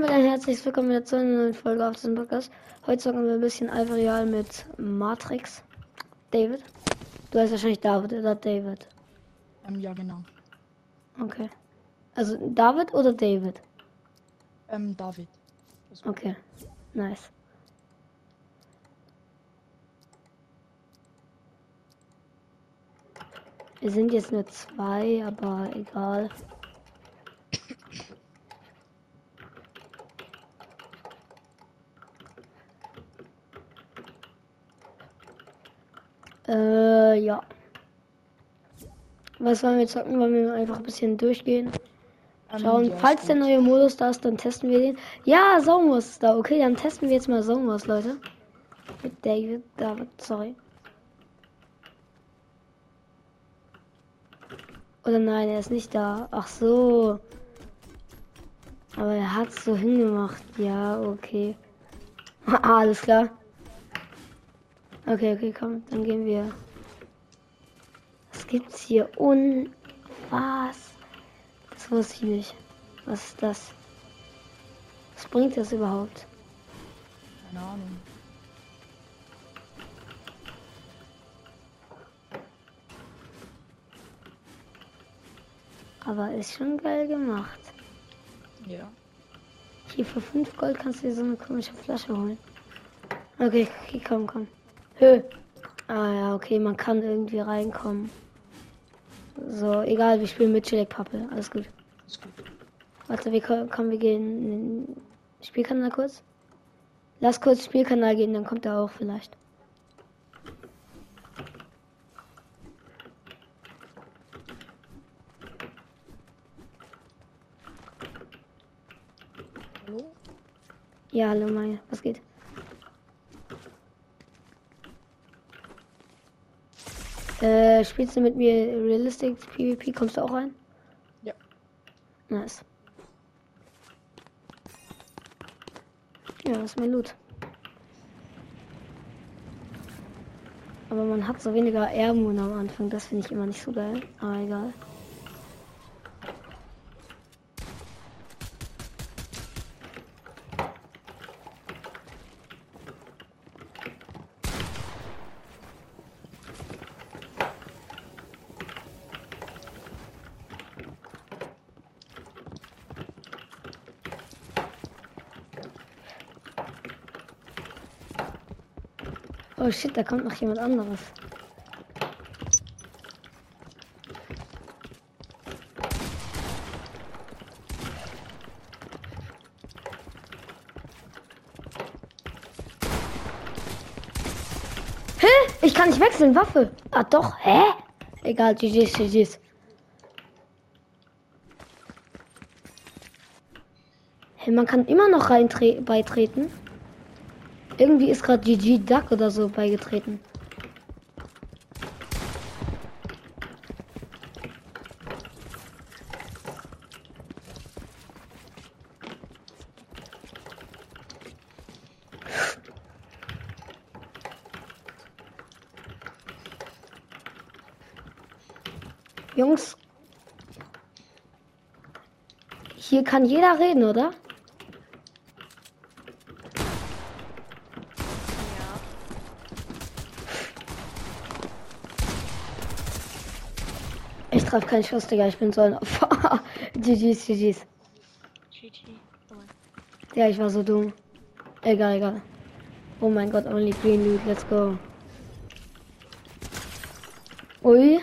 damit ein herzliches Willkommen wieder zu einer neuen Folge auf diesem Podcast. Heute zocken wir ein bisschen Alvarial mit Matrix. David. Du heißt wahrscheinlich David oder David. Ähm, ja, genau. Okay. Also David oder David? Ähm, David. Okay. Nice. Wir sind jetzt nur zwei, aber egal. Äh, ja. Was wollen wir zocken? Wollen wir einfach ein bisschen durchgehen? Ähm, Schauen, falls der neue Modus da ist, dann testen wir den. Ja, Somos ist da. Okay, dann testen wir jetzt mal Somos, Leute. Mit David, David, sorry. Oder nein, er ist nicht da. Ach so. Aber er hat so hingemacht. Ja, okay. Alles klar. Okay, okay, komm, dann gehen wir. Was gibt's hier? Un. Was? Das wusste ich nicht. Was ist das? Was bringt das überhaupt? Keine Ahnung. Aber ist schon geil gemacht. Ja. Hier für 5 Gold kannst du dir so eine komische Flasche holen. Okay, okay, komm, komm. Hö. Ah ja, okay, man kann irgendwie reinkommen. So, egal, wir spielen mit Chilek Pappe. Alles gut. Warte, wir ko- kommen, wir gehen in den Spielkanal kurz. Lass kurz Spielkanal gehen, dann kommt er auch vielleicht. Hallo? Ja, hallo Maya, was geht? Äh, spielst du mit mir Realistic PvP? Kommst du auch rein? Ja. Nice. Ja, das ist mein Loot. Aber man hat so weniger Airmoon am Anfang, das finde ich immer nicht so geil. Aber egal. Oh shit, da kommt noch jemand anderes. Hä? Ich kann nicht wechseln, Waffe. Ah doch, hä? Egal, GG's, GG's. Hä, man kann immer noch rein beitreten. Irgendwie ist gerade GG Duck oder so beigetreten. Jungs, hier kann jeder reden, oder? Ich treffe keinen Schuss, Digga. Ich bin so ein Opfer. GG's, GG's. GG. Ja, ich war so dumm. Egal, egal. Oh mein Gott, only green loot. Let's go. Ui.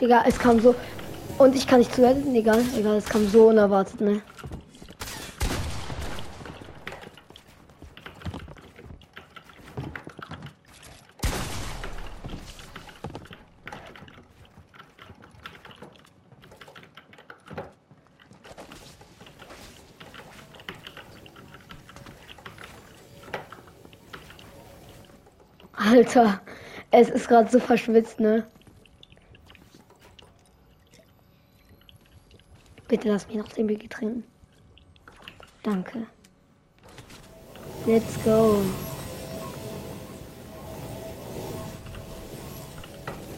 Digga, es kam so. Und ich kann nicht zuhören, egal, egal, es kam so unerwartet, ne? Alter, es ist gerade so verschwitzt, ne? Bitte lass mich noch den Weg trinken. Danke. Let's go.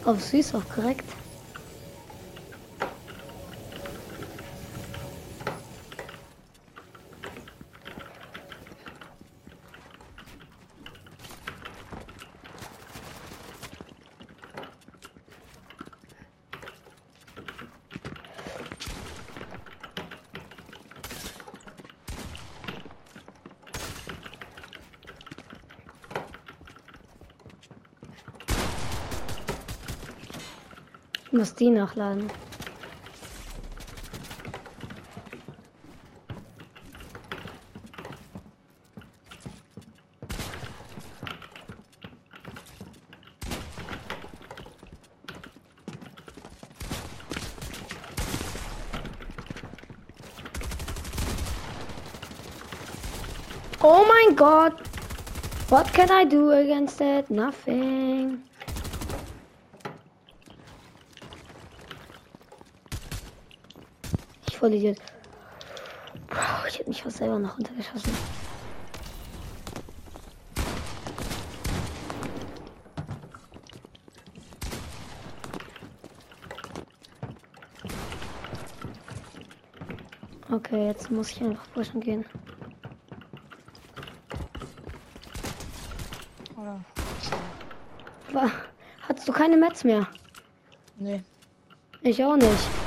Auf süß, auch korrekt. Muss die nachladen. Oh my god! What can I do against it? Nothing. Voll Idiot. Bro, ich hätte mich fast selber noch runtergeschossen. Okay, jetzt muss ich einfach pushen gehen. Oder? Hattest du keine Mets mehr? Nee. Ich auch nicht.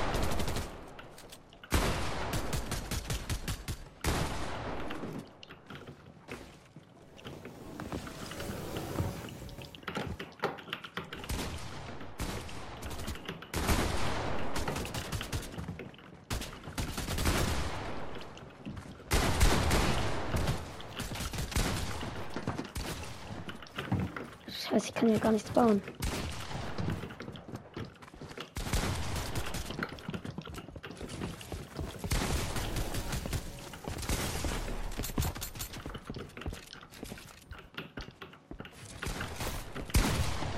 Scheiße, ich kann hier gar nichts bauen.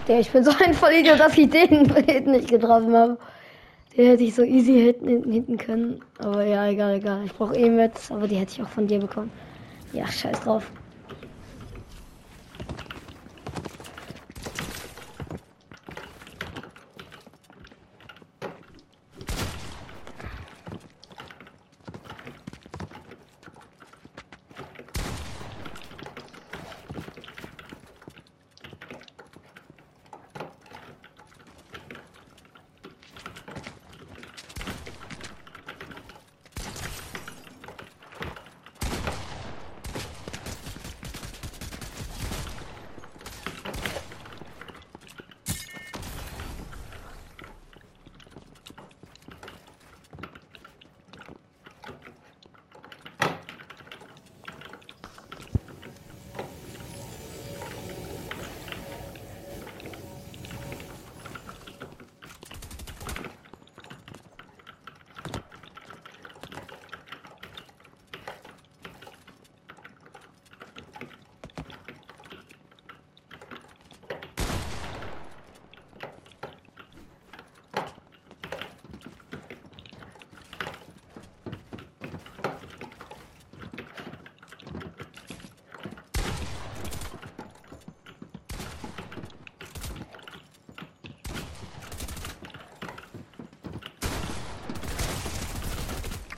Der, ich bin so ein Vollidiot, dass ich den Hit nicht getroffen habe. Den hätte ich so easy hitten, hinten können. Aber ja, egal, egal. Ich brauche eh mit, aber die hätte ich auch von dir bekommen. Ja, scheiß drauf.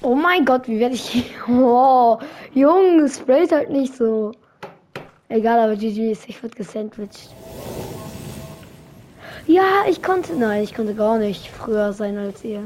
Oh mein Gott, wie werde ich. Oh, Jungs, sprayt halt nicht so. Egal, aber GG ist, ich wurde gesandwiched. Ja, ich konnte. Nein, ich konnte gar nicht früher sein als ihr.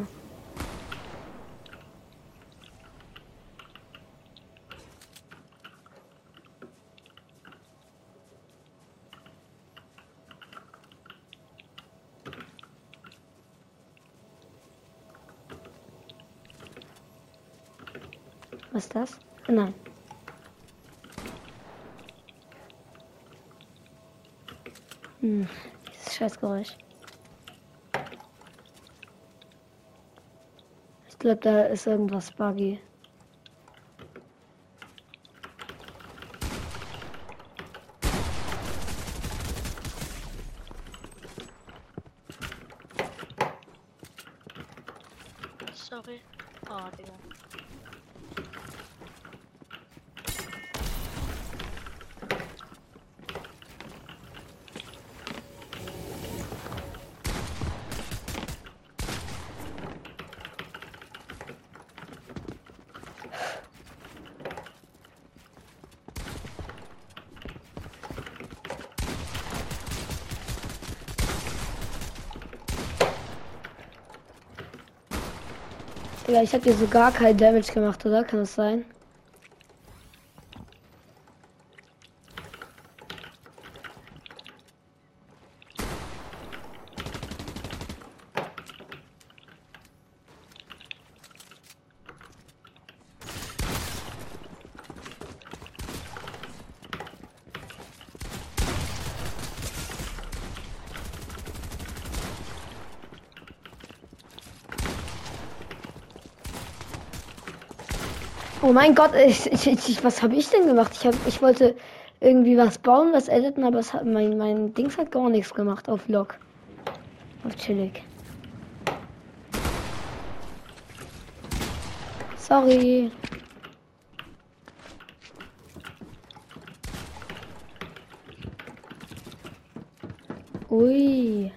Was ist das? Nein. Hm, dieses Scheißgeräusch. Ich glaube, da ist irgendwas buggy. Sorry. Oh, Digga. Ja, ich habe dir so gar keinen Damage gemacht, oder? Kann das sein? Oh mein Gott, ich, ich, ich, was habe ich denn gemacht? Ich, hab, ich wollte irgendwie was bauen, was editen, aber es hat, mein, mein Dings hat gar nichts gemacht auf Log. Auf chillig. Sorry. Ui.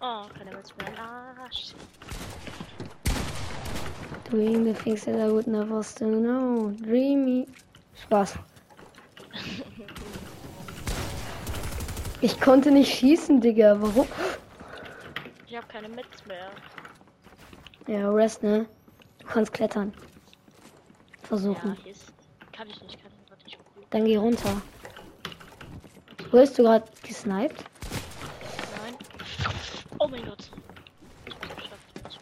Oh, keiner wird's mir ein Arsch. Doing the things that I would never still know. Dreamy. Spaß. Ich konnte nicht schießen, Digga. Warum? Ich hab keine Mits mehr. Ja, Rest, ne? Du kannst klettern. Ja, Versuchen. hier ist. Kann ich nicht, kann ich nicht. Dann geh runter. Wurdest du gerade gesniped? Oh mein Gott. Ich hab's geschafft. Ich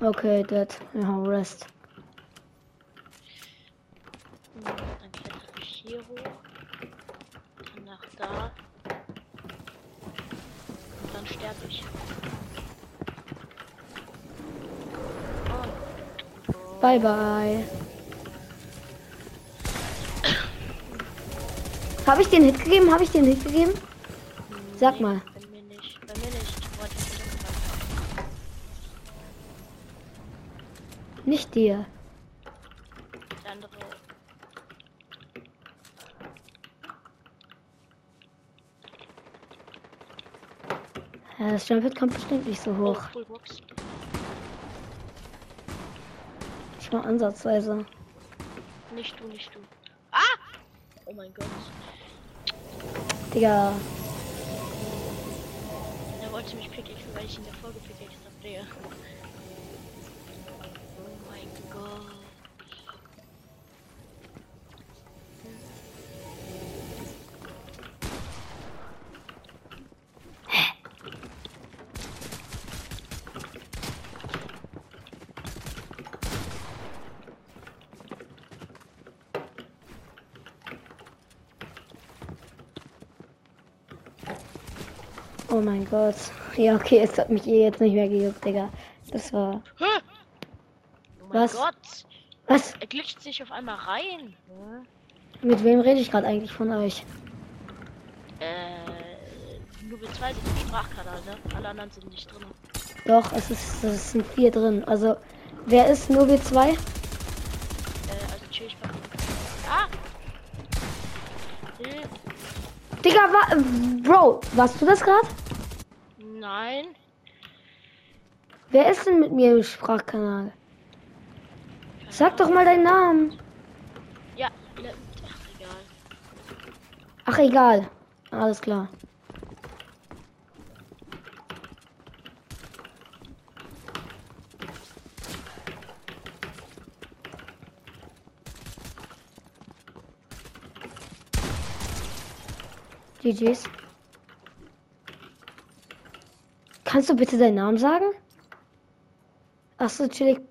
bin Okay, dead. Ja, Rest. Hm, Dann klettere ich hier hoch. Dann nach da. Und dann sterbe ich. Oh. Bye, bye. Habe ich den Hit gegeben? Habe ich den Hit gegeben? Sag Nee, mal. Bei mir nicht. Bei mir nicht. Wollte ich nicht sagen. Nicht dir. Der andere. Ja, das Jump kommt bestimmt nicht so Oh, hoch. Fullbox. Ich mal ansatzweise. Nicht du, nicht du. Ah! Oh mein Gott. Digga. Wollte mich pickaxen, weil ich ihn davor gepickaxt hab, Digga. Oh mein Gott. Oh mein Gott. Ja, okay, es hat mich eh jetzt nicht mehr gejuckt, Digga. Das war. Hä? Oh mein Was? Gott. Was? Er glitscht sich auf einmal rein. Mit wem rede ich gerade eigentlich von euch? Äh, nur wir zwei sind im Sprachkanal, ne? Alle anderen sind nicht drin. Doch, es ist, es sind vier drin. Also, wer ist nur wir zwei? Äh, also chill ich. Ah! Hilfe. Digga, wa Bro, warst du das gerade? Nein. Wer ist denn mit mir im Sprachkanal? Sag doch mal deinen Namen. Ja, ach egal. Ach egal. Alles klar. GG's. Kannst du bitte deinen Namen sagen? Ach so, chillig.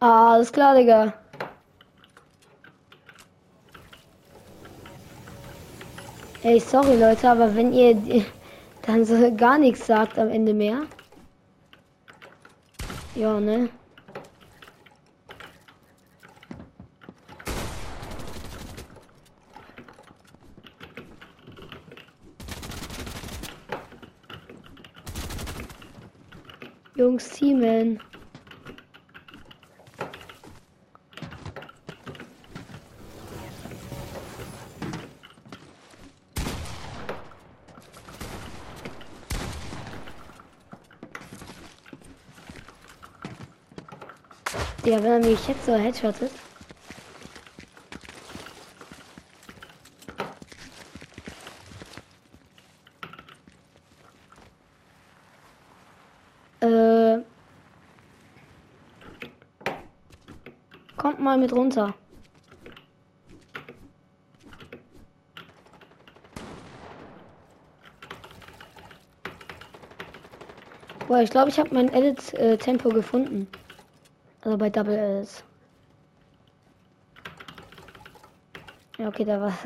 Ah, alles klar, Digga. Ey, sorry Leute, aber wenn ihr dann so gar nichts sagt am Ende mehr. Ja, ne? Jungs, Teamen. Ja, wenn er mich jetzt so headshottet. Äh. Kommt mal mit runter. Boah, ich glaube, ich habe mein Edit-Tempo gefunden. Also bei Double Ls. Ja, okay, da war.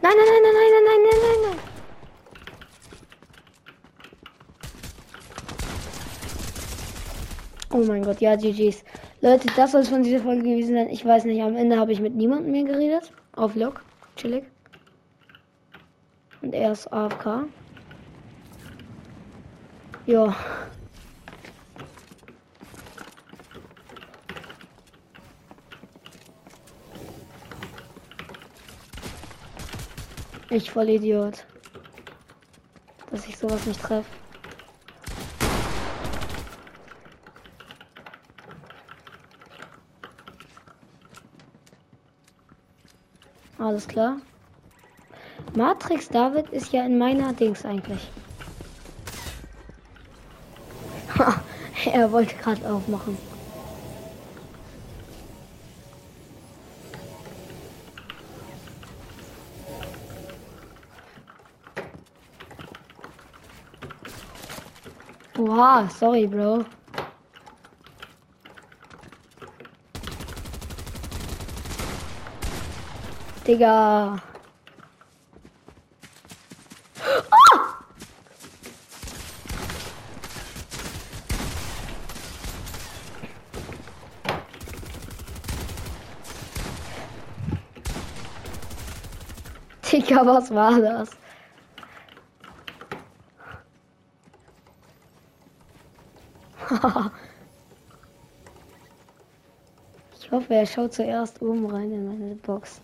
Nein, nein, nein, nein, nein, nein, nein, nein, nein. Oh mein Gott, ja, GG's. Leute, das soll es von dieser Folge gewesen sein. Ich weiß nicht, am Ende habe ich mit niemandem mehr geredet. Auf Log. Chillig. Und er ist AFK. Ja. Ich voll Idiot. Dass ich sowas nicht treffe. Alles klar. Matrix David ist ja in meiner Dings eigentlich. er wollte gerade aufmachen. Wow, sorry, Bro. Digga. Digga, was war das? ich hoffe, er schaut zuerst oben rein in meine Box.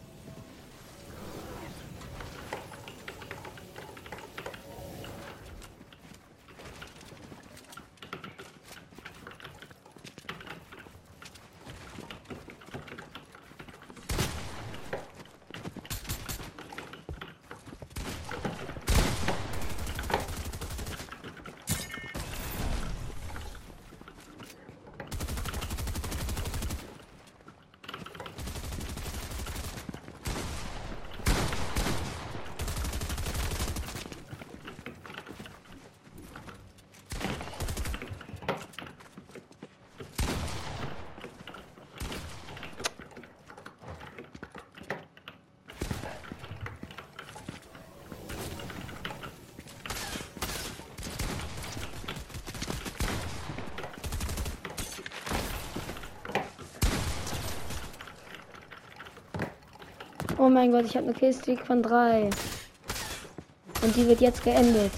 Oh mein Gott, ich habe eine Killstreak von drei. Und die wird jetzt geendet.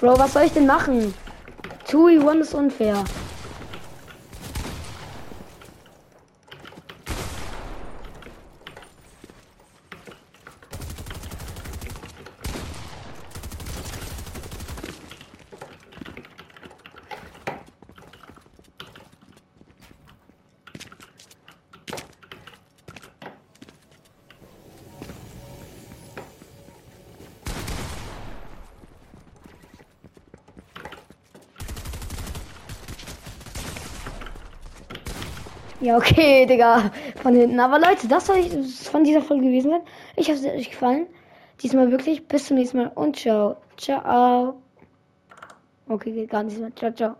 Bro, was soll ich denn machen? 2v1 ist unfair. Ja, okay, Digga. Von hinten. Aber Leute, das soll ich von dieser Folge gewesen sein. Ich hoffe, es hat euch gefallen. Diesmal wirklich. Bis zum nächsten Mal und ciao. Ciao. Okay, geht gar nicht mehr. Ciao, ciao.